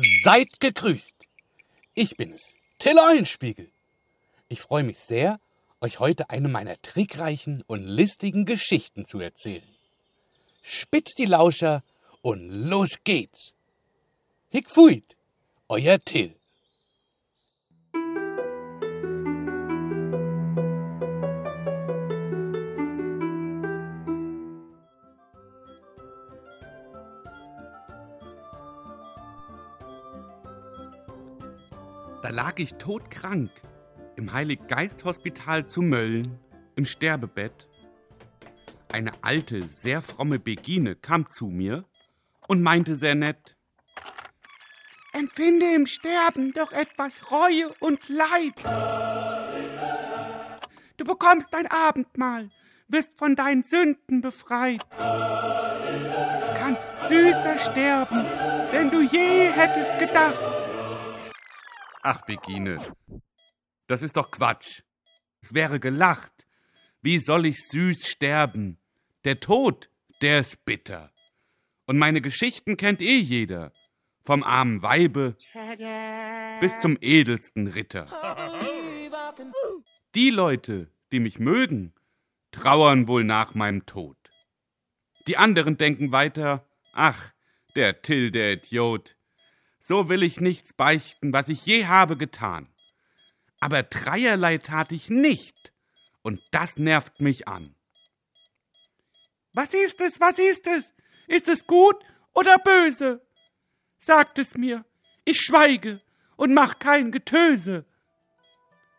Seid gegrüßt. Ich bin es, Till Eulenspiegel. Ich freue mich sehr, euch heute eine meiner trickreichen und listigen Geschichten zu erzählen. Spitzt die Lauscher und los geht's. Hick fuit, euer Till. Da lag ich todkrank im Heilig-Geist-Hospital zu Mölln im Sterbebett. Eine alte, sehr fromme Begine kam zu mir und meinte sehr nett: Empfinde im Sterben doch etwas Reue und Leid. Du bekommst dein Abendmahl, wirst von deinen Sünden befreit. Kannst süßer sterben, denn du je hättest gedacht. Ach, Begine, das ist doch Quatsch. Es wäre gelacht. Wie soll ich süß sterben? Der Tod, der ist bitter. Und meine Geschichten kennt eh jeder. Vom armen Weibe bis zum edelsten Ritter. Die Leute, die mich mögen, trauern wohl nach meinem Tod. Die anderen denken weiter, ach, der Till, der Idiot, so will ich nichts beichten, was ich je habe getan. Aber dreierlei tat ich nicht, und das nervt mich an. Was ist es, was ist es? Ist es gut oder böse? Sagt es mir, ich schweige und mach kein Getöse.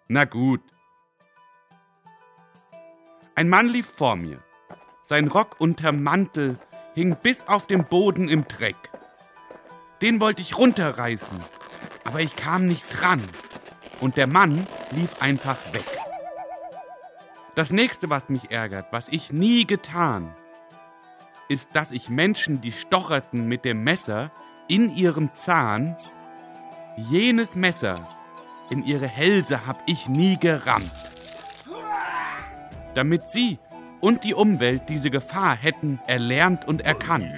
Na gut. Ein Mann lief vor mir. Sein Rock unterm Mantel hing bis auf den Boden im Dreck. Den wollte ich runterreißen, aber ich kam nicht dran. Und der Mann lief einfach weg. Das nächste, was mich ärgert, was ich nie getan, ist, dass ich Menschen, die stocherten mit dem Messer in ihrem Zahn, jenes Messer in ihre Hälse hab ich nie gerammt. Damit sie und die Umwelt diese Gefahr hätten erlernt und erkannt.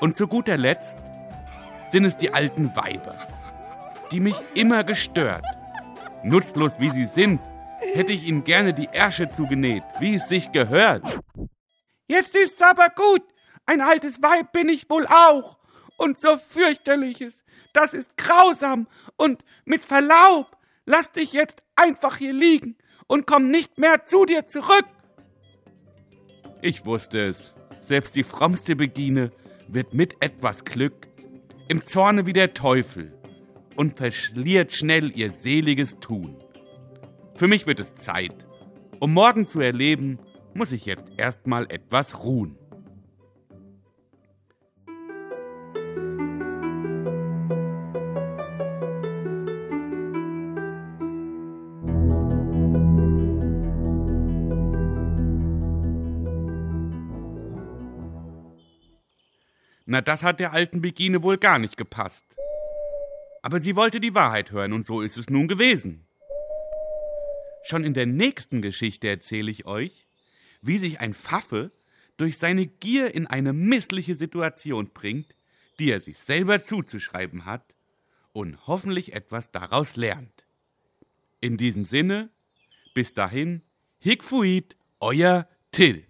Und zu guter Letzt sind es die alten Weiber, die mich immer gestört. Nutzlos wie sie sind, hätte ich ihnen gerne die Ärsche zugenäht, wie es sich gehört. Jetzt ist's aber gut, ein altes Weib bin ich wohl auch. Und so fürchterliches, das ist grausam. Und mit Verlaub, lass dich jetzt einfach hier liegen und komm nicht mehr zu dir zurück. Ich wusste es. Selbst die frommste Begine wird mit etwas Glück im Zorne wie der Teufel und verschliert schnell ihr seliges Tun. Für mich wird es Zeit. Um morgen zu erleben, muss ich jetzt erstmal etwas ruhen. Na, das hat der alten Begine wohl gar nicht gepasst. Aber sie wollte die Wahrheit hören und so ist es nun gewesen. Schon in der nächsten Geschichte erzähle ich euch, wie sich ein Pfaffe durch seine Gier in eine missliche Situation bringt, die er sich selber zuzuschreiben hat und hoffentlich etwas daraus lernt. In diesem Sinne, bis dahin, Hickfuit, euer Till.